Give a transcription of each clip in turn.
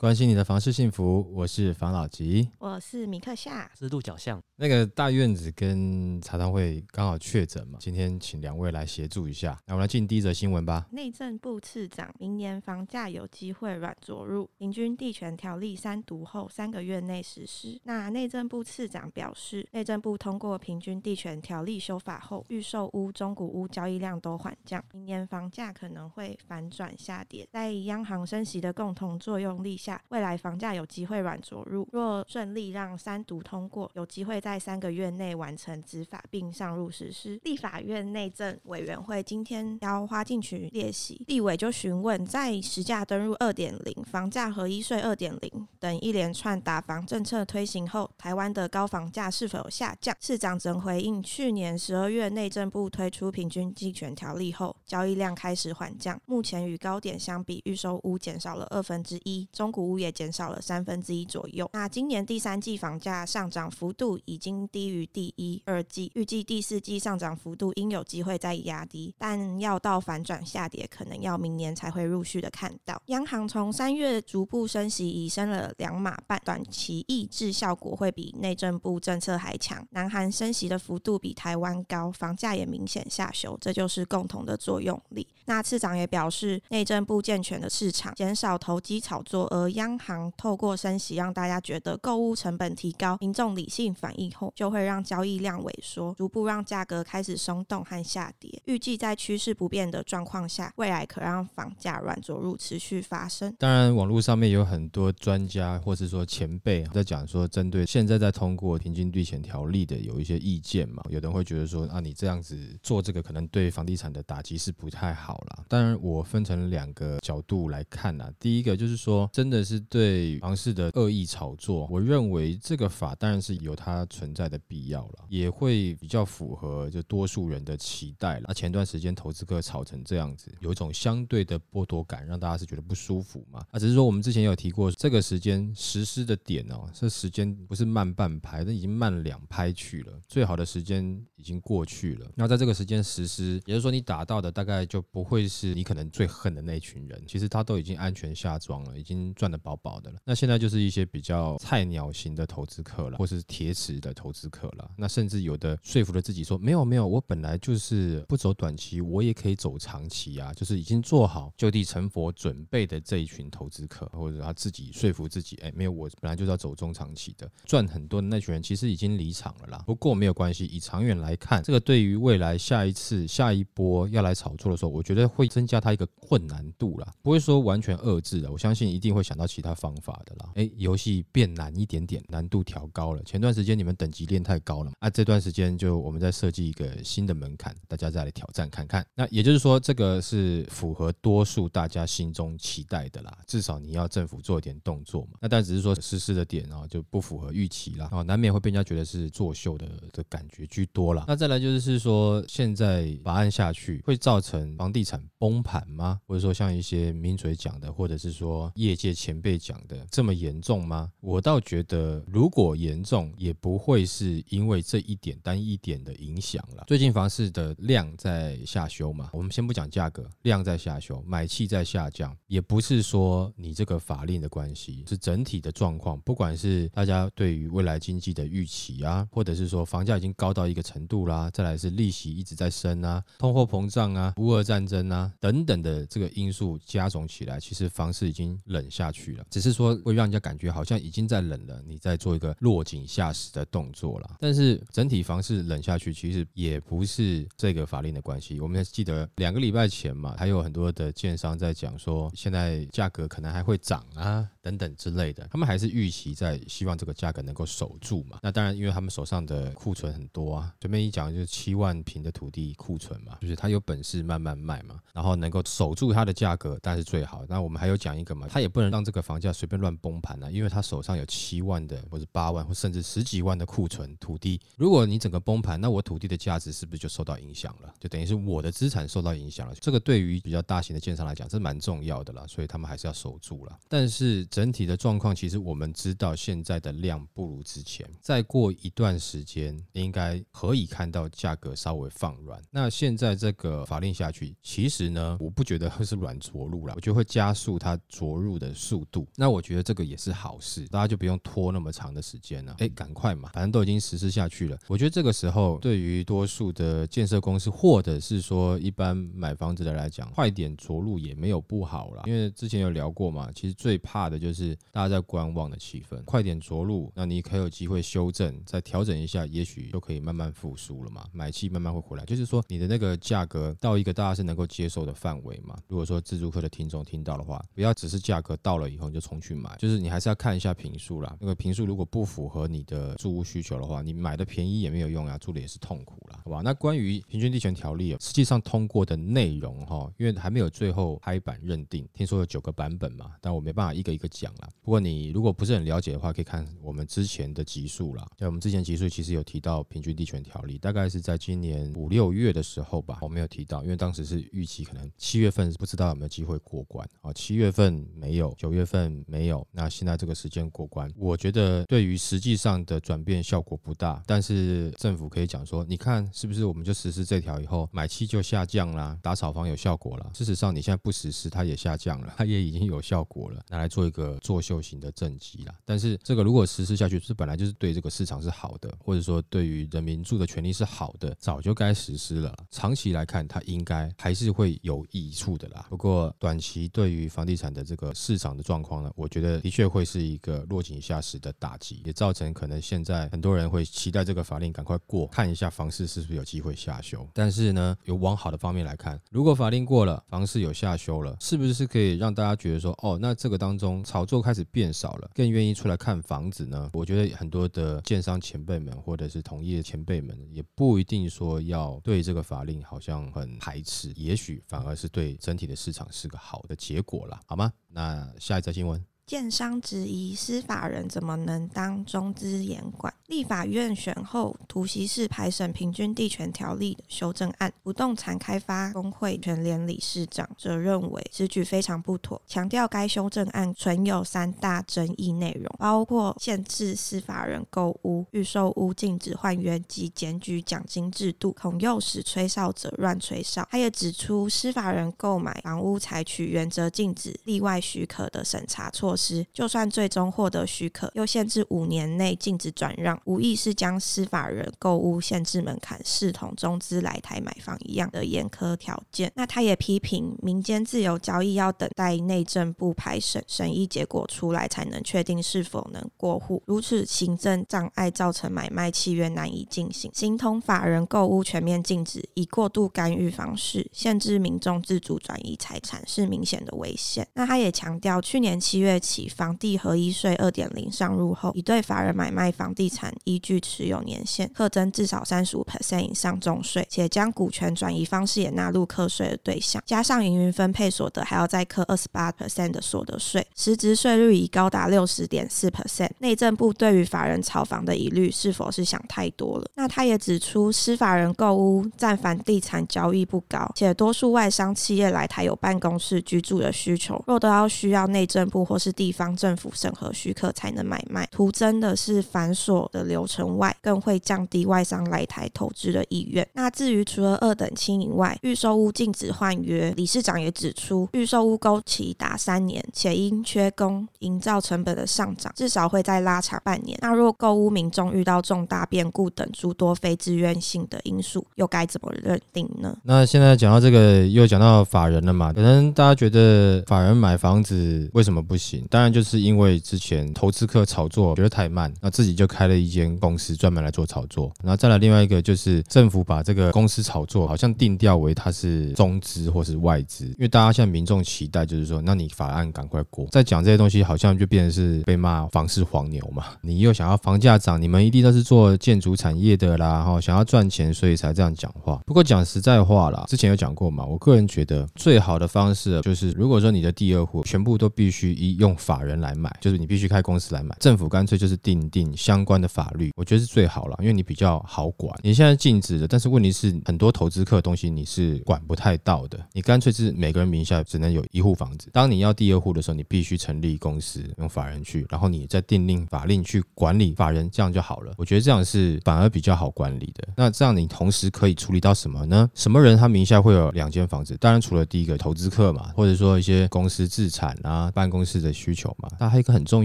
关心你的房事幸福，我是房老吉，我是米克夏，是鹿角巷。那个大院子跟茶汤会刚好确诊嘛，今天请两位来协助一下。那我们来进第一则新闻吧。内政部次长，明年房价有机会软着陆，平均地权条例三读后三个月内实施。那内政部次长表示，内政部通过平均地权条例修法后，预售屋、中古屋交易量都缓降，明年房价可能会反转下跌。在央行升息的共同作用力下，未来房价有机会软着陆，若顺利让三读通过，有机会在三个月内完成执法并上路实施。立法院内政委员会今天邀花进群列席，立委就询问，在实价登入二点零、房价合一税二点零等一连串打房政策推行后，台湾的高房价是否有下降？市长曾回应，去年十二月内政部推出平均地权条例后，交易量开始缓降，目前与高点相比，预售屋减少了二分之一，中古屋也减少了三分之一左右。那今年第三季房价上涨幅度已经低于第一、二季，预计第四季上涨幅度应有机会再压低，但要到反转下跌，可能要明年才会陆续的看到。央行从三月逐步升息，已升了两码半，短期抑制效果会比内政部政策还强。南韩升息的幅度比台湾高，房价也明显下修，这就是共同的作用力。那次长也表示，内政部健全的市场，减少投机炒作，而央行透过升息，让大家觉得购物成本提高，民众理性反应后，就会让交易量萎缩，逐步让价格开始松动和下跌。预计在趋势不变的状况下，未来可让房价软着陆持续发生。当然，网络上面有很多专家或是说前辈在讲说，针对现现在在通过平均地权条例的有一些意见嘛，有人会觉得说啊，你这样子做这个可能对房地产的打击是不太好啦。当然，我分成两个角度来看呐，第一个就是说，真的。是对房市的恶意炒作，我认为这个法当然是有它存在的必要了，也会比较符合就多数人的期待了。那前段时间投资客炒成这样子，有一种相对的剥夺感，让大家是觉得不舒服嘛。啊，只是说我们之前有提过，这个时间实施的点哦，这时间不是慢半拍，那已经慢两拍去了。最好的时间已经过去了。那在这个时间实施，也就是说你打到的大概就不会是你可能最恨的那一群人，其实他都已经安全下庄了，已经赚。得饱饱的了，那现在就是一些比较菜鸟型的投资客了，或是铁齿的投资客了。那甚至有的说服了自己说，没有没有，我本来就是不走短期，我也可以走长期啊，就是已经做好就地成佛准备的这一群投资客，或者他自己说服自己，哎，没有，我本来就是要走中长期的，赚很多的那群人其实已经离场了啦。不过没有关系，以长远来看，这个对于未来下一次下一波要来炒作的时候，我觉得会增加它一个困难度啦，不会说完全遏制的，我相信一定会想到其他方法的啦，诶，游戏变难一点点，难度调高了。前段时间你们等级练太高了嘛，啊，这段时间就我们再设计一个新的门槛，大家再来挑战看看。那也就是说，这个是符合多数大家心中期待的啦。至少你要政府做一点动作嘛。那但只是说实施的点啊，就不符合预期啦，啊，难免会被人家觉得是作秀的的感觉居多啦。那再来就是说，现在法案下去会造成房地产崩盘吗？或者说像一些名嘴讲的，或者是说业界前辈讲。讲的这么严重吗？我倒觉得，如果严重，也不会是因为这一点单一点的影响了。最近房市的量在下修嘛，我们先不讲价格，量在下修，买气在下降，也不是说你这个法令的关系，是整体的状况。不管是大家对对于未来经济的预期啊，或者是说房价已经高到一个程度啦，再来是利息一直在升啊，通货膨胀啊，乌俄战争啊等等的这个因素加总起来，其实房市已经冷下去了。只是说会让人家感觉好像已经在冷了，你在做一个落井下石的动作了。但是整体房市冷下去，其实也不是这个法令的关系。我们记得两个礼拜前嘛，还有很多的建商在讲说，现在价格可能还会涨啊。等等之类的，他们还是预期在希望这个价格能够守住嘛。那当然，因为他们手上的库存很多啊，随便一讲就是七万平的土地库存嘛，就是他有本事慢慢卖嘛，然后能够守住它的价格，但是最好。那我们还有讲一个嘛，他也不能让这个房价随便乱崩盘啊，因为他手上有七万的或者八万或甚至十几万的库存土地。如果你整个崩盘，那我土地的价值是不是就受到影响了？就等于是我的资产受到影响了。这个对于比较大型的建商来讲，是蛮重要的啦，所以他们还是要守住了。但是整体的状况，其实我们知道现在的量不如之前。再过一段时间，应该可以看到价格稍微放软。那现在这个法令下去，其实呢，我不觉得会是软着陆了，我觉得会加速它着陆的速度。那我觉得这个也是好事，大家就不用拖那么长的时间了。哎，赶快嘛，反正都已经实施下去了。我觉得这个时候对于多数的建设公司，或者是说一般买房子的来讲，快点着陆也没有不好啦。因为之前有聊过嘛，其实最怕的就是大家在观望的气氛。快点着陆，那你可有机会修正，再调整一下，也许就可以慢慢复苏了嘛，买气慢慢会回来。就是说你的那个价格到一个大家是能够接受的范围嘛。如果说自助客的听众听到的话，不要只是价格到了以后你就冲去买，就是你还是要看一下评数啦。那个评数如果不符合你的住屋需求的话，你买的便宜也没有用啊，住的也是痛苦啦，好吧？那关于平均地权条例实际上通过的内容哈，因为还没有最后拍板认定，听说有九个版本嘛，但我没办法一个一个讲啦。不过你如果不是很了解的话，可以看我们之前的集数啦。在我们之前集数其实有提到平均地权条例，大概是在今年五六月的时候吧，我没有提到，因为当时是预期可能七月份不知道有没有机会过关啊，七月份没有，九月份没有，那现在这个时间过关，我觉得对于实际上的转变效果不大，但是政府可以讲说，你看是不是我们就实施这条以后，买气就下降啦，打炒房有效果了。事实上你现在不实施，它也下降了，它也已经有效果了，拿来做一个作秀型的政绩啦。但是这个如果实施下去，是本来就是对这个市场是好的，或者说对于人民住的权利是好的，早就该实施了。长期来看，它应该还是会有益处的啦。不过短期对于房地产的这个市场的状况呢，我觉得的确会是一个落井下石的打击，也造成可能现在很多人会期待这个法令赶快过，看一下房市是不是有机会下修。但是呢，有往好的方面来看，如果法令过了，房市有下修了，是不是可以让大家觉得说，哦，那这个当中炒作开始变少了，更愿意出来看房子呢？我觉得很多的建商前辈们或者是同业前辈们，也不一定说要对这个法令好像很排斥，也许反而是对整体的市场是个好的结果啦，好吗？那下一则新闻。建商质疑司法人怎么能当中资严管？立法院选后突袭式排审平均地权条例的修正案，不动产开发公会全联理事长则认为此举非常不妥，强调该修正案存有三大争议内容，包括限制司法人购屋、预售屋禁止换约及检举奖金制度，恐诱使吹哨者乱吹哨。他也指出，司法人购买房屋采取原则禁止例外许可的审查措施。就算最终获得许可，又限制五年内禁止转让，无疑是将司法人购屋限制门槛视同中资来台买房一样的严苛条件。那他也批评民间自由交易要等待内政部排审审议结果出来才能确定是否能过户，如此行政障碍造成买卖契约难以进行，行同法人购屋全面禁止，以过度干预方式限制民众自主转移财产，是明显的危险。那他也强调，去年七月。起房地合一税二点零上路后，已对法人买卖房地产依据持有年限课征至少三十五 percent 以上重税，且将股权转移方式也纳入课税的对象，加上营运分配所得还要再课二十八 percent 的所得税，实质税率已高达六十点四 percent。内政部对于法人炒房的疑虑是否是想太多了？那他也指出，司法人购屋占房地产交易不高，且多数外商企业来台有办公室居住的需求，若都要需要内政部或是地方政府审核许可才能买卖，图增的是繁琐的流程外，更会降低外商来台投资的意愿。那至于除了二等轻以外，预售屋禁止换约，理事长也指出，预售屋勾期达三年，且因缺工、营造成本的上涨，至少会再拉长半年。那若购屋民众遇到重大变故等诸多非自愿性的因素，又该怎么认定呢？那现在讲到这个，又讲到法人了嘛？可能大家觉得法人买房子为什么不行？当然就是因为之前投资客炒作觉得太慢，那自己就开了一间公司专门来做炒作。然后再来另外一个就是政府把这个公司炒作好像定调为它是中资或是外资，因为大家现在民众期待就是说，那你法案赶快过。再讲这些东西，好像就变成是被骂房市黄牛嘛。你又想要房价涨，你们一定都是做建筑产业的啦，哈，想要赚钱，所以才这样讲话。不过讲实在话啦，之前有讲过嘛，我个人觉得最好的方式就是，如果说你的第二户全部都必须以用用法人来买，就是你必须开公司来买。政府干脆就是定定相关的法律，我觉得是最好了，因为你比较好管。你现在禁止的，但是问题是很多投资客东西你是管不太到的。你干脆是每个人名下只能有一户房子，当你要第二户的时候，你必须成立公司用法人去，然后你再定定法令去管理法人，这样就好了。我觉得这样是反而比较好管理的。那这样你同时可以处理到什么呢？什么人他名下会有两间房子？当然除了第一个投资客嘛，或者说一些公司资产啊、办公室的需求嘛，那还有一个很重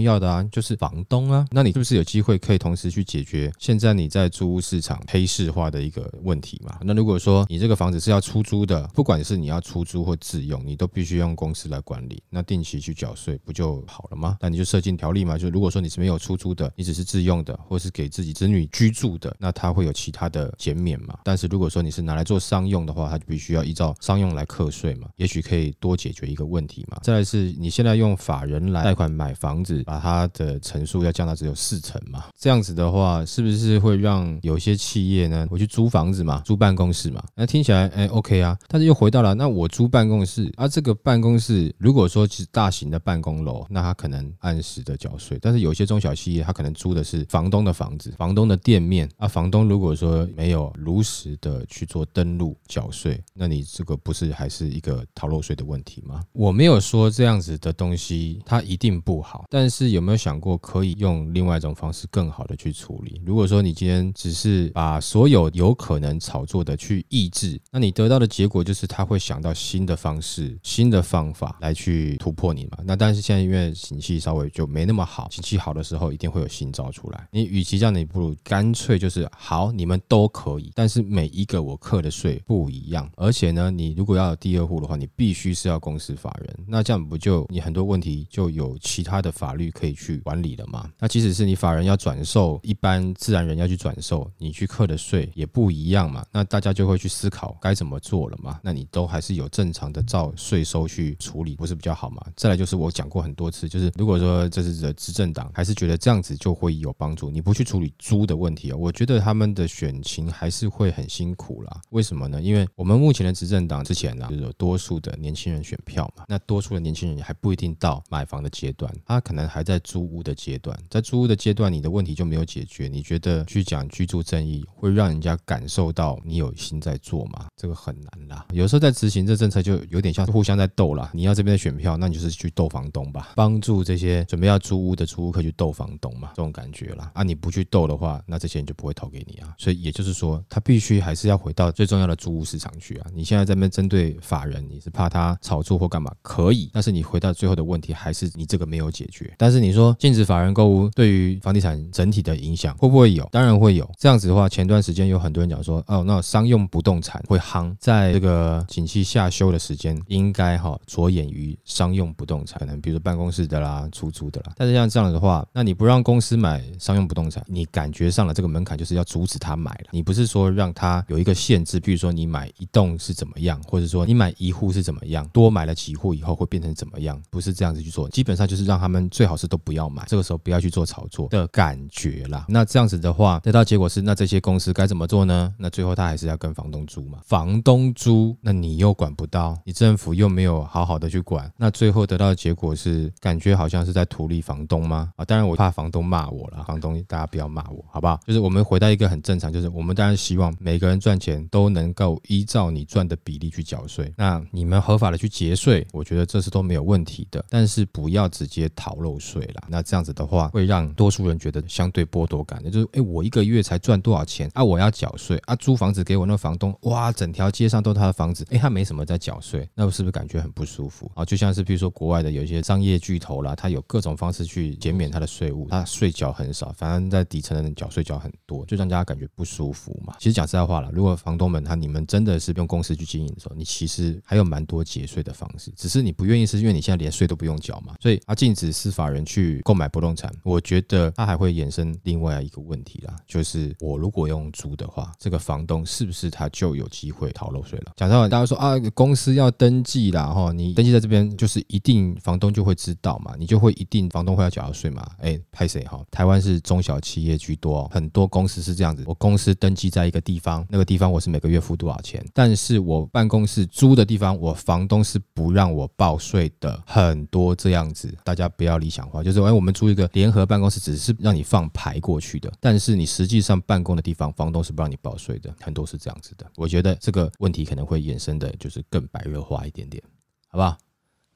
要的啊，就是房东啊。那你是不是有机会可以同时去解决现在你在租屋市场黑市化的一个问题嘛？那如果说你这个房子是要出租的，不管是你要出租或自用，你都必须用公司来管理，那定期去缴税不就好了吗？那你就设进条例嘛，就如果说你是没有出租的，你只是自用的，或是给自己子女居住的，那它会有其他的减免嘛？但是如果说你是拿来做商用的话，它就必须要依照商用来课税嘛，也许可以多解决一个问题嘛。再来是你现在用法人来贷款买房子，把它的成数要降到只有四成嘛，这样子的话，是不是会让有些企业呢，我去租房子嘛，租办公室嘛？那听起来哎 OK 啊，但是又回到了那我租办公室啊，这个办公室如果说是大型的办公楼，那它可能按时的缴税，但是有些中小企业，它可能租的是房东的房子，房东的店面啊，房东如果说没有如实的去做登录缴税，那你这个不是还是一个逃漏税的问题吗？我没有说这样子的东西它一定不好，但是有没有想过可以用另外一种方式更好的去处理？如果说你今天只是把所有有可能炒作的去抑制，那你得到的结果就是他会想到新的方式、新的方法来去突破你嘛。那但是现在因为景气稍微就没那么好，景气好的时候一定会有新招出来。你与其这样，你不如干脆就是好，你们都可以，但是每一个我课的税不一样，而且呢，你如果要有第二户的话，你必须是要公司法人，那这样不就你很多问题就有其他的法律可以去管理了吗？那即使是你法人要转售，一般自然人要去转售，你去课的税也不一样嘛。那大家就会去思考该怎么做了嘛。那你都还是有正常的照税收去处理，不是比较好吗？再来就是我讲过很多次，就是如果说这是的执政党还是觉得这样子就会有帮助，你不去处理租的问题啊，我觉得他们的选情还是会很辛苦啦。为什么呢？因为我们目前的执政党之前呢，就是有多数的年轻人选票嘛，那多数的年轻人还不一定到买房的阶段，他可能还在租屋的阶段，在租屋的阶段，你的问题就没有解决。你觉得去讲居住正义会让人家感受到你有心在做吗？这个很难啦。有时候在执行这政策就有点像互相在斗啦。你要这边的选票，那你就是去斗房东吧，帮助这些准备要租屋的租屋客去斗房东嘛，这种感觉啦。啊，你不去斗的话，那这些人就不会投给你啊。所以也就是说，他必须还是要回到最重要的租屋市场去啊。你现在在那边针对法人，你是怕他炒作或干嘛？可以，但是你回到最后的问题还是你这个没有解决。但是你说禁止法人购物对于房地产整体的影响会不会有？当然会有。这样子的话，前段时间有很多人讲说，哦，那商用不动产会夯，在这个景气下修的时间，应该哈着眼于商用不动产，可能比如说办公室的啦、出租的啦。但是像这样的话，那你不让公司买商用不动产，你感觉上了这个门槛就是要阻止他买了。你不是说让他有一个限制，比如说你买一栋是怎么样，或者说你买一户是怎么样，多买了几户以后会变成怎么样？不是这样子去做，基本上就是让他们最好是都不要买，这个时候不要去做炒作的感觉啦。那这样子的话，得到结果是，那这些公司该怎么做呢？那最后他还是要跟房东租嘛，房东租，那你又管不到，你政府又没有好好的去管，那最后得到的结果是，感觉好像是在图利房东吗？啊，当然我怕房东骂我了，房东大家不要骂我，好不好？就是我们回到一个很正常，就是我们当然希望每个人赚钱都能够依照你赚的比例去缴税，那你们合法的去节税，我觉得这是都没有问题的，但是不要直接逃漏税啦。那这样子的话，会让多数人觉得相对剥夺感，那就是哎，我一个月才赚多少钱啊？我要缴税啊？租房子给我那房东，哇，整条街上都是他的房子，哎，他没什么在缴税，那我是不是感觉很不舒服啊？就像是比如说国外的有一些商业巨头啦，他有各种方式去减免他的税务，他税缴很少，反正在底层的人缴税缴很多，就让大家感觉不舒服嘛。其实讲实在话啦，如果房东们他你们真的是用公司去经营的时候，你其实还有蛮多节税的方式，只是你不愿意，是因为你现在连税都不用缴嘛。所以他禁止司法人去购买不动产，我觉得他还会衍生另外一个问题啦，就是我如果用租的话，这个房东是不是他就有机会逃漏税了？讲实话，大家说啊，公司要登记啦，哈，你登记在这边，就是一定房东就会知道嘛，你就会一定房东会要缴税嘛。哎，拍谁哈？台湾是中小企业居多，很多公司是这样子，我公司登记在一个地方，那个地方我是每个月付多少钱，但是我办公室租的地方，我房东是不让我报税的，很多这样。样子，大家不要理想化，就是哎，我们租一个联合办公室，只是让你放牌过去的，但是你实际上办公的地方，房东是不让你报税的，很多是这样子的。我觉得这个问题可能会衍生的，就是更白热化一点点，好不好？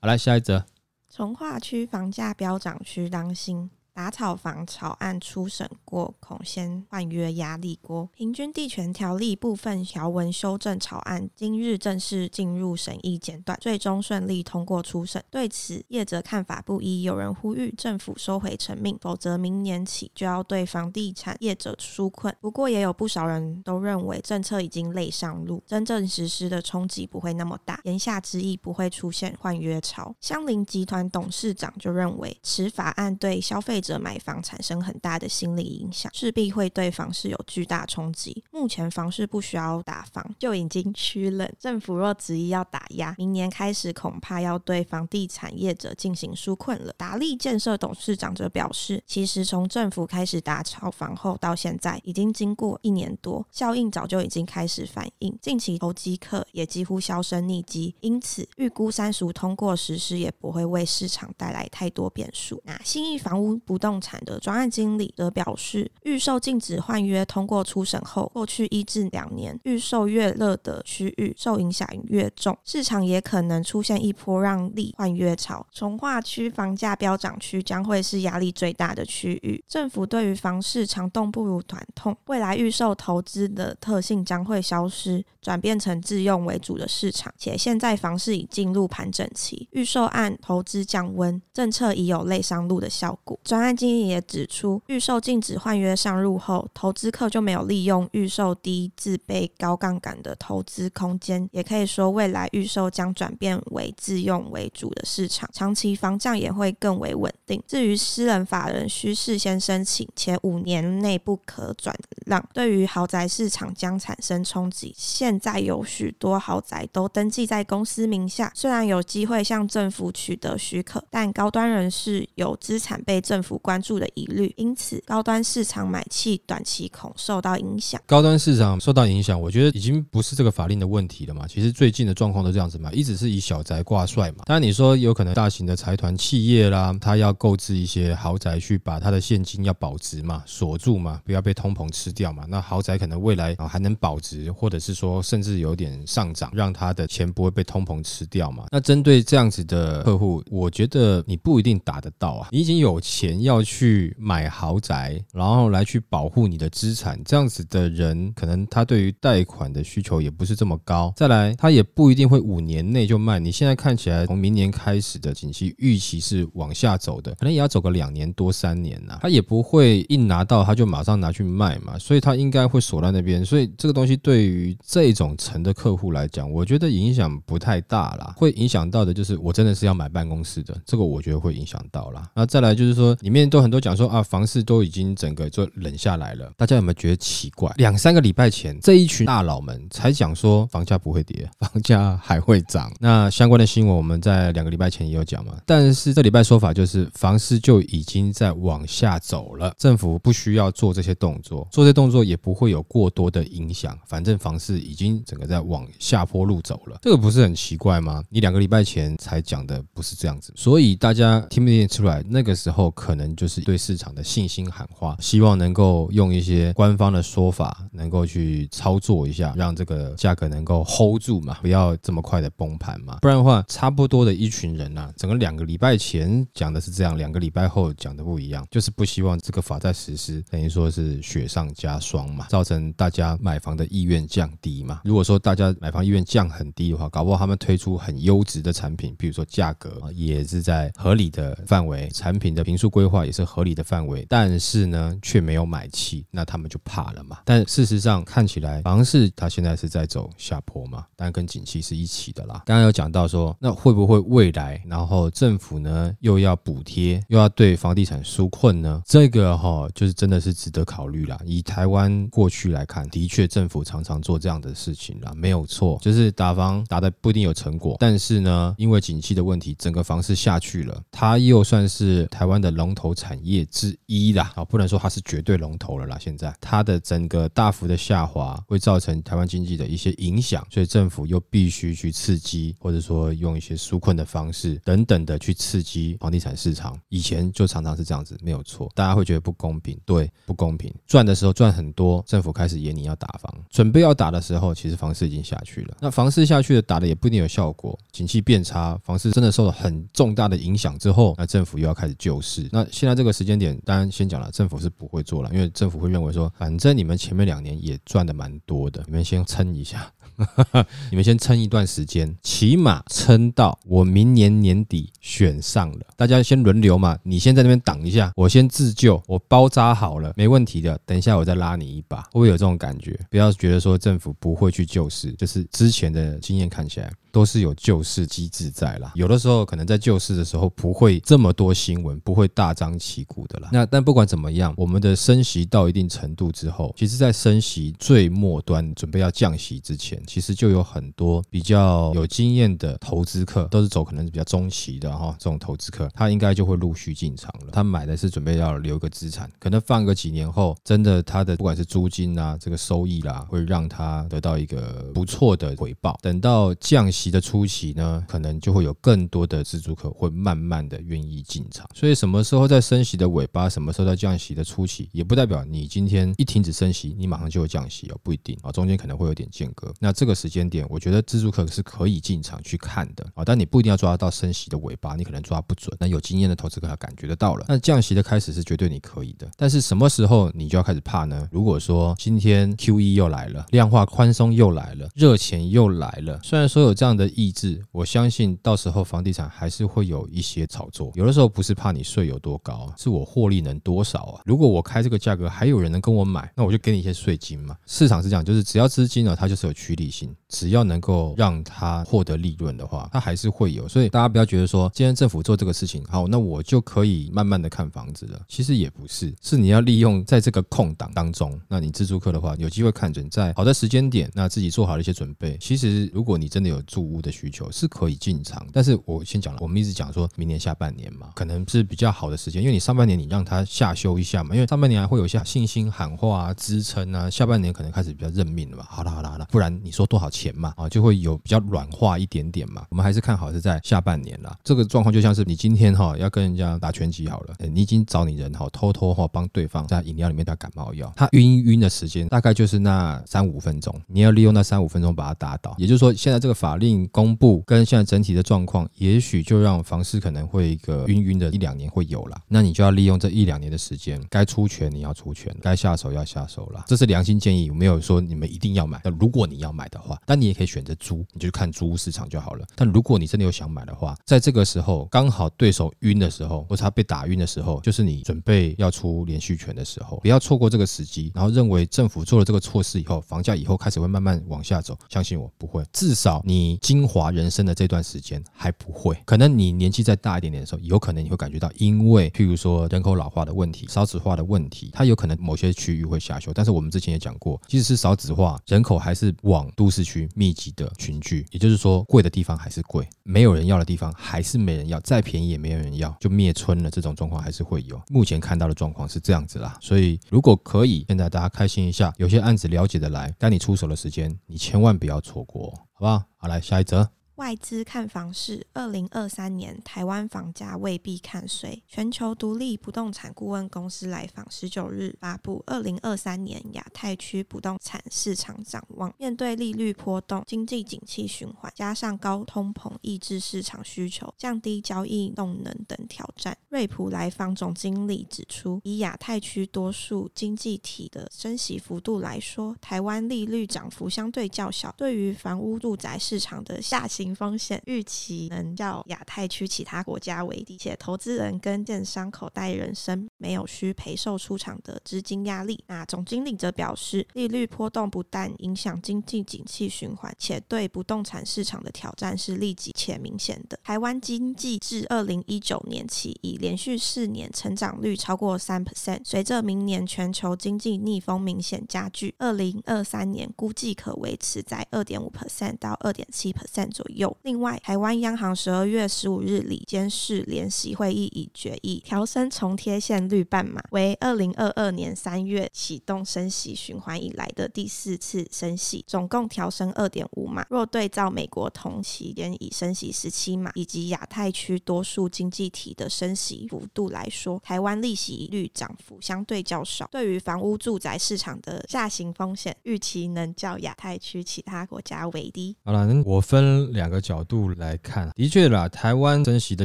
好，来下一则，从化区房价飙涨区当心。打炒房草案初审过，恐先换约压力锅。平均地权条例部分条文修正草案今日正式进入审议阶段，最终顺利通过初审。对此，业者看法不一，有人呼吁政府收回成命，否则明年起就要对房地产业者纾困。不过，也有不少人都认为政策已经累上路，真正实施的冲击不会那么大。言下之意，不会出现换约潮。香菱集团董事长就认为，此法案对消费者。的买房产生很大的心理影响，势必会对房市有巨大冲击。目前房市不需要打房就已经趋冷，政府若执意要打压，明年开始恐怕要对房地产业者进行纾困了。达利建设董事长则表示，其实从政府开始打炒房后到现在，已经经过一年多，效应早就已经开始反映。近期投机客也几乎销声匿迹，因此预估三俗通过实施也不会为市场带来太多变数。那信义房屋不动产的专案经理则表示，预售禁止换约通过初审后，过去一至两年预售越热的区域受影响越重，市场也可能出现一波让利换约潮。从化区房价飙涨区将会是压力最大的区域，政府对于房市长痛不如短痛，未来预售投资的特性将会消失，转变成自用为主的市场。且现在房市已进入盘整期，预售案投资降温，政策已有类上路的效果。案经理也指出，预售禁止换约上路后，投资客就没有利用预售低自备高杠杆的投资空间，也可以说未来预售将转变为自用为主的市场，长期房价也会更为稳定。至于私人法人需事先申请，且五年内不可转让，对于豪宅市场将产生冲击。现在有许多豪宅都登记在公司名下，虽然有机会向政府取得许可，但高端人士有资产被政府关注的疑虑，因此高端市场买气短期恐受到影响。高端市场受到影响，我觉得已经不是这个法令的问题了嘛。其实最近的状况都这样子嘛，一直是以小宅挂帅嘛。当然你说有可能大型的财团企业啦，他要购置一些豪宅去把他的现金要保值嘛，锁住嘛，不要被通膨吃掉嘛。那豪宅可能未来啊还能保值，或者是说甚至有点上涨，让他的钱不会被通膨吃掉嘛。那针对这样子的客户，我觉得你不一定打得到啊。你已经有钱要。去买豪宅，然后来去保护你的资产，这样子的人，可能他对于贷款的需求也不是这么高。再来，他也不一定会五年内就卖。你现在看起来，从明年开始的景气预期是往下走的，可能也要走个两年多三年呐。他也不会一拿到他就马上拿去卖嘛，所以他应该会锁在那边。所以这个东西对于这种层的客户来讲，我觉得影响不太大啦。会影响到的就是我真的是要买办公室的，这个我觉得会影响到啦。那再来就是说里面。都很多讲说啊，房市都已经整个就冷下来了。大家有没有觉得奇怪？两三个礼拜前，这一群大佬们才讲说房价不会跌，房价还会涨。那相关的新闻我们在两个礼拜前也有讲嘛。但是这礼拜说法就是房市就已经在往下走了，政府不需要做这些动作，做这些动作也不会有过多的影响。反正房市已经整个在往下坡路走了，这个不是很奇怪吗？你两个礼拜前才讲的不是这样子，所以大家听不听得出来？那个时候可能。能就是对市场的信心喊话，希望能够用一些官方的说法，能够去操作一下，让这个价格能够 hold 住嘛，不要这么快的崩盘嘛。不然的话，差不多的一群人呐、整个两个礼拜前讲的是这样，两个礼拜后讲的不一样，就是不希望这个法在实施，等于说是雪上加霜嘛，造成大家买房的意愿降低嘛。如果说大家买房意愿降很低的话，搞不好他们推出很优质的产品，比如说价格也是在合理的范围，产品的坪数规划。也是合理的范围，但是呢，却没有买气，那他们就怕了嘛。但事实上看起来，房市它现在是在走下坡嘛，但跟景气是一起的啦。刚刚有讲到说，那会不会未来，然后政府呢又要补贴，又要对房地产纾困呢？这个哈，就是真的是值得考虑啦。以台湾过去来看，的确政府常常做这样的事情啦，没有错，就是打房打的不一定有成果，但是呢，因为景气的问题，整个房市下去了，它又算是台湾的龙头头。产业之一啦，啊，不能说它是绝对龙头了啦。现在它的整个大幅的下滑会造成台湾经济的一些影响，所以政府又必须去刺激，或者说用一些纾困的方式等等的去刺激房地产市场。以前就常常是这样子，没有错。大家会觉得不公平，对，不公平。赚的时候赚很多，政府开始演你要打房，准备要打的时候，其实房市已经下去了。那房市下去了，打的也不一定有效果，景气变差，房市真的受了很重大的影响之后，那政府又要开始救市。那现在这个时间点，当然先讲了，政府是不会做了，因为政府会认为说，反正你们前面两年也赚的蛮多的，你们先撑一下。你们先撑一段时间，起码撑到我明年年底选上了，大家先轮流嘛。你先在那边挡一下，我先自救，我包扎好了，没问题的。等一下我再拉你一把，会不会有这种感觉？不要觉得说政府不会去救市，就是之前的经验看起来。都是有救市机制在啦，有的时候可能在救市的时候不会这么多新闻，不会大张旗鼓的啦。那但不管怎么样，我们的升息到一定程度之后，其实在升息最末端准备要降息之前，其实就有很多比较有经验的投资客，都是走可能是比较中期的哈，这种投资客，他应该就会陆续进场了。他买的是准备要留个资产，可能放个几年后，真的他的不管是租金啊，这个收益啦，会让他得到一个不错的回报。等到降息。期的初期呢，可能就会有更多的自住客会慢慢的愿意进场，所以什么时候在升息的尾巴，什么时候在降息的初期，也不代表你今天一停止升息，你马上就会降息哦，不一定啊，中间可能会有点间隔。那这个时间点，我觉得自住客是可以进场去看的啊，但你不一定要抓到升息的尾巴，你可能抓不准。那有经验的投资客他感觉得到了，那降息的开始是绝对你可以的，但是什么时候你就要开始怕呢？如果说今天 QE 又来了，量化宽松又来了，热钱又来了，虽然说有这样。这样的意志，我相信到时候房地产还是会有一些炒作。有的时候不是怕你税有多高，是我获利能多少啊？如果我开这个价格，还有人能跟我买，那我就给你一些税金嘛。市场是这样，就是只要资金呢，它就是有趋利性，只要能够让它获得利润的话，它还是会有。所以大家不要觉得说，今天政府做这个事情，好，那我就可以慢慢的看房子了。其实也不是，是你要利用在这个空档当中，那你自住客的话，有机会看准在好的时间点，那自己做好了一些准备。其实如果你真的有住屋的需求是可以进场，但是我先讲了，我们一直讲说明年下半年嘛，可能是比较好的时间，因为你上半年你让它下修一下嘛，因为上半年还会有一些信心喊话啊、支撑啊，下半年可能开始比较认命了嘛。好了好了好了，不然你说多少钱嘛，啊，就会有比较软化一点点嘛。我们还是看好是在下半年啦。这个状况就像是你今天哈要跟人家打拳击好了，你已经找你人哈偷偷哈帮对方在饮料里面打感冒药，他晕晕的时间大概就是那三五分钟，你要利用那三五分钟把他打倒。也就是说，现在这个法令公公布跟现在整体的状况，也许就让房市可能会一个晕晕的一两年会有了。那你就要利用这一两年的时间，该出拳你要出拳，该下手要下手了。这是良心建议，我没有说你们一定要买。那如果你要买的话，但你也可以选择租，你就看租屋市场就好了。但如果你真的有想买的话，在这个时候刚好对手晕的时候，或者他被打晕的时候，就是你准备要出连续拳的时候，不要错过这个时机。然后认为政府做了这个措施以后，房价以后开始会慢慢往下走，相信我不会。至少你精华。人生的这段时间还不会，可能你年纪再大一点点的时候，有可能你会感觉到，因为譬如说人口老化的问题、少子化的问题，它有可能某些区域会下修。但是我们之前也讲过，即使是少子化，人口还是往都市区密集的群聚，也就是说，贵的地方还是贵，没有人要的地方还是没人要，再便宜也没有人要，就灭村了。这种状况还是会有。目前看到的状况是这样子啦，所以如果可以，现在大家开心一下，有些案子了解的来，该你出手的时间，你千万不要错过，好不好？好，来下一则。外资看房市，二零二三年台湾房价未必看衰。全球独立不动产顾问公司来访十九日发布二零二三年亚太区不动产市场展望。面对利率波动、经济景气循环，加上高通膨抑制市场需求、降低交易动能等挑战，瑞普来访总经理指出，以亚太区多数经济体的升息幅度来说，台湾利率涨幅相对较小，对于房屋住宅市场的下行。风险预期能较亚太区其他国家为低，且投资人跟建商口袋人生没有需赔售出场的资金压力。那总经理则表示，利率波动不但影响经济景气循环，且对不动产市场的挑战是立即且明显的。台湾经济自二零一九年起已连续四年成长率超过三 percent，随着明年全球经济逆风明显加剧，二零二三年估计可维持在二点五 percent 到二点七 percent 左右。右。另外，台湾央行十二月十五日里监事联席会议已决议调升重贴现率半码，为二零二二年三月启动升息循环以来的第四次升息，总共调升二点五码。若对照美国同期间已升息十七码，以及亚太区多数经济体的升息幅度来说，台湾利息率涨幅相对较少，对于房屋住宅市场的下行风险预期能较亚太区其他国家为低。好了，我分两个角度来看，的确啦，台湾升息的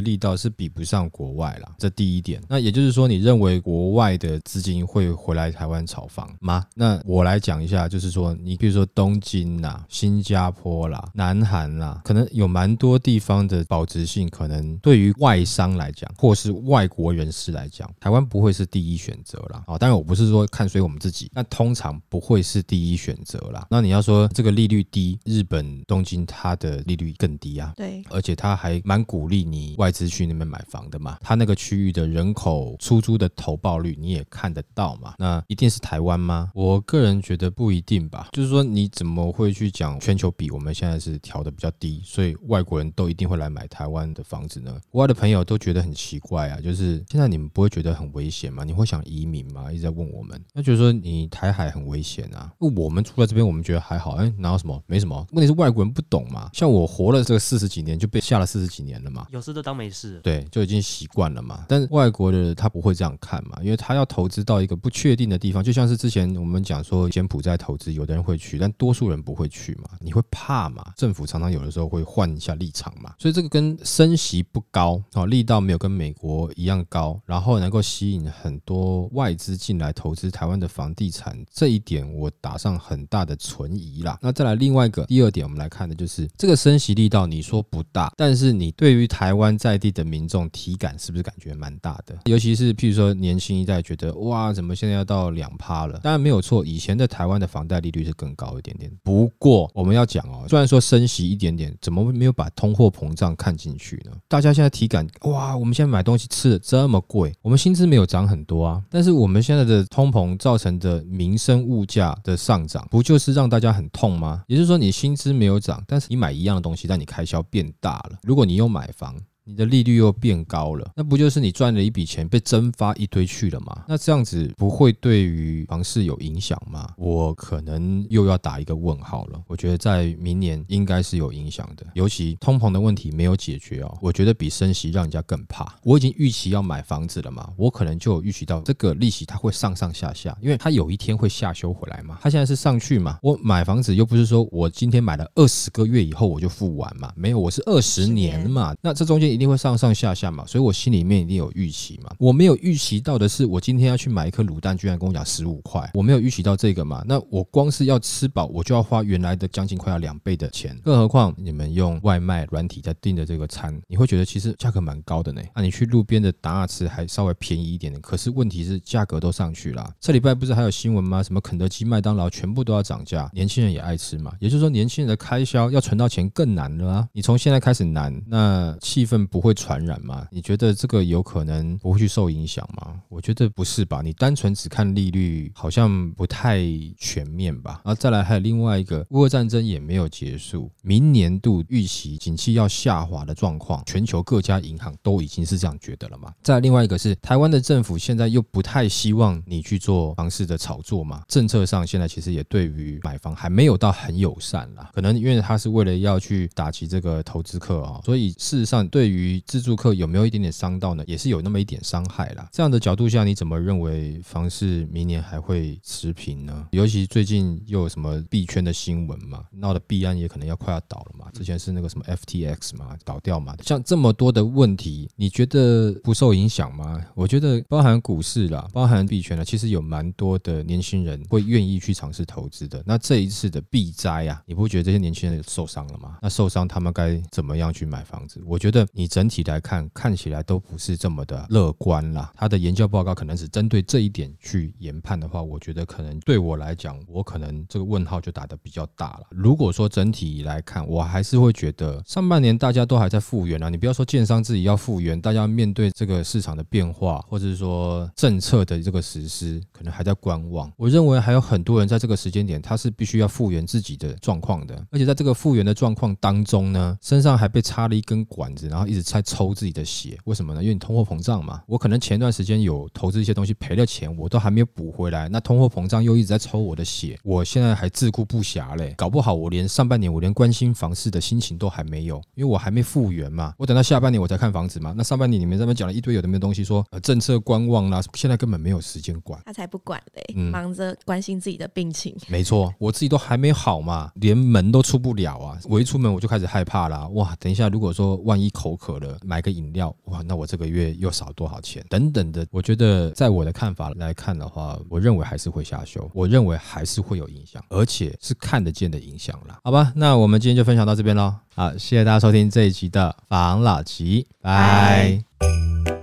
力道是比不上国外啦，这第一点。那也就是说，你认为国外的资金会回来台湾炒房吗？那我来讲一下，就是说，你比如说东京啦、新加坡啦、南韩啦，可能有蛮多地方的保值性，可能对于外商来讲，或是外国人士来讲，台湾不会是第一选择啦。啊，当然我不是说看衰我们自己，那通常不会是第一选择啦。那你要说这个利率低，日本东京它的利率更低啊，对，而且他还蛮鼓励你外资去那边买房的嘛，他那个区域的人口出租的投报率你也看得到嘛，那一定是台湾吗？我个人觉得不一定吧，就是说你怎么会去讲全球比我们现在是调的比较低，所以外国人都一定会来买台湾的房子呢？国外的朋友都觉得很奇怪啊，就是现在你们不会觉得很危险吗？你会想移民吗？一直在问我们，那就是说你台海很危险啊，我们住在这边，我们觉得还好，哎，哪有什么？没什么。问题是外国人不懂嘛，像我活了这个四十几年，就被吓了四十几年了嘛，有事都当没事，对，就已经习惯了嘛。但外国的他不会这样看嘛，因为他要投资到一个不确定的地方，就像是之前我们讲说柬埔寨投资，有的人会去，但多数人不会去嘛，你会怕嘛？政府常常有的时候会换一下立场嘛，所以这个跟升息不高啊，力道没有跟美国一样高，然后能够吸引很多外资进来投资台湾的房地产，这一点我打上很大的存疑啦。那再来另外一个第二点，我们来看的就是这个升息力道，你说不大，但是你对于台湾在地的民众体感是不是感觉蛮大的？尤其是譬如说年轻一代觉得哇，怎么现在要到两趴了？当然没有错，以前的台湾的房贷利率是更高一点点。不过我们要讲哦，虽然说升息一点点，怎么没有把通货膨胀看进去呢？大家现在体感哇，我们现在买东西吃的这么贵，我们薪资没有涨很多啊，但是我们现在的通膨造成的民生物价的上涨，不就是让大家很痛吗？也就是说，你薪资没有涨，但是你买一样的东西，期待你开销变大了。如果你有买房，你的利率又变高了，那不就是你赚了一笔钱被蒸发一堆去了吗？那这样子不会对于房市有影响吗？我可能又要打一个问号了。我觉得在明年应该是有影响的，尤其通膨的问题没有解决哦。我觉得比升息让人家更怕。我已经预期要买房子了嘛，我可能就有预期到这个利息它会上上下下，因为它有一天会下修回来嘛。它现在是上去嘛，我买房子又不是说我今天买了二十个月以后我就付完嘛，没有，我是二十年嘛。那这中间。一定会上上下下嘛，所以我心里面一定有预期嘛。我没有预期到的是，我今天要去买一颗卤蛋，居然跟我讲十五块，我没有预期到这个嘛。那我光是要吃饱，我就要花原来的将近快要两倍的钱。更何况你们用外卖软体在订的这个餐，你会觉得其实价格蛮高的呢。那你去路边的达纳吃还稍微便宜一点点，可是问题是价格都上去了。这礼拜不是还有新闻吗？什么肯德基、麦当劳全部都要涨价，年轻人也爱吃嘛。也就是说，年轻人的开销要存到钱更难了啊。你从现在开始难，那气氛。不会传染吗？你觉得这个有可能不会去受影响吗？我觉得不是吧。你单纯只看利率，好像不太全面吧。然后再来还有另外一个，乌俄战争也没有结束，明年度预期景气要下滑的状况，全球各家银行都已经是这样觉得了嘛。再另外一个是台湾的政府现在又不太希望你去做房市的炒作嘛。政策上现在其实也对于买房还没有到很友善啦。可能因为他是为了要去打击这个投资客啊，所以事实上对于于自住客有没有一点点伤到呢？也是有那么一点伤害啦。这样的角度下，你怎么认为房市明年还会持平呢？尤其最近又有什么币圈的新闻嘛，闹的币安也可能要快要倒了嘛。之前是那个什么 FTX 嘛，倒掉嘛。像这么多的问题，你觉得不受影响吗？我觉得包含股市啦，包含币圈啦，其实有蛮多的年轻人会愿意去尝试投资的。那这一次的币灾啊，你不觉得这些年轻人受伤了吗？那受伤他们该怎么样去买房子？我觉得你。整体来看，看起来都不是这么的乐观啦。他的研究报告可能是针对这一点去研判的话，我觉得可能对我来讲，我可能这个问号就打得比较大了。如果说整体来看，我还是会觉得上半年大家都还在复原啊。你不要说建商自己要复原，大家面对这个市场的变化，或者是说政策的这个实施，可能还在观望。我认为还有很多人在这个时间点，他是必须要复原自己的状况的，而且在这个复原的状况当中呢，身上还被插了一根管子，然后一直在抽自己的血。为什么呢？因为你通货膨胀嘛。我可能前段时间有投资一些东西赔了钱，我都还没有补回来。那通货膨胀又一直在抽我的血，我现在还自顾不暇嘞。搞不好我连上半年我连关心房市的心情都还没有，因为我还没复原嘛。我等到下半年我才看房子嘛。那上半年你们这边讲了一堆有的没有东西说，说呃政策观望啦，现在根本没有时间管。他才不管嘞，忙着关心自己的病情。没错，我自己都还没好嘛，连门都出不了啊。我一出门我就开始害怕啦。哇，等一下如果说万一口可乐，买个饮料，哇，那我这个月又少多少钱？等等的，我觉得在我的看法来看的话，我认为还是会下修，我认为还是会有影响，而且是看得见的影响啦。好吧，那我们今天就分享到这边喽。好，谢谢大家收听这一集的房老吉，拜。